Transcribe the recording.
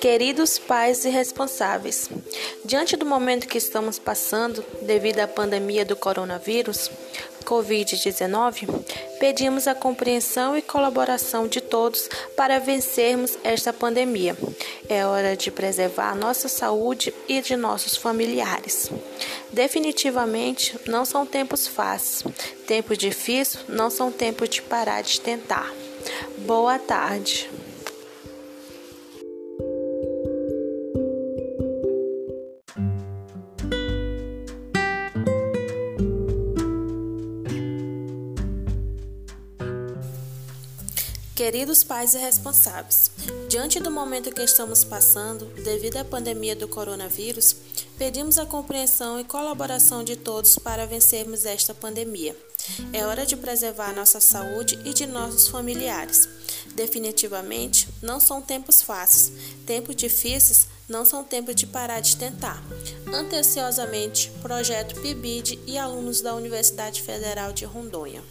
Queridos pais e responsáveis, diante do momento que estamos passando devido à pandemia do coronavírus, Covid-19, pedimos a compreensão e colaboração de todos para vencermos esta pandemia. É hora de preservar nossa saúde e de nossos familiares. Definitivamente não são tempos fáceis. Tempos difíceis não são tempos de parar de tentar. Boa tarde. Queridos pais e responsáveis, diante do momento que estamos passando, devido à pandemia do coronavírus, pedimos a compreensão e colaboração de todos para vencermos esta pandemia. É hora de preservar nossa saúde e de nossos familiares. Definitivamente, não são tempos fáceis. Tempos difíceis não são tempos de parar de tentar. Anteciosamente, Projeto PIBID e alunos da Universidade Federal de Rondônia.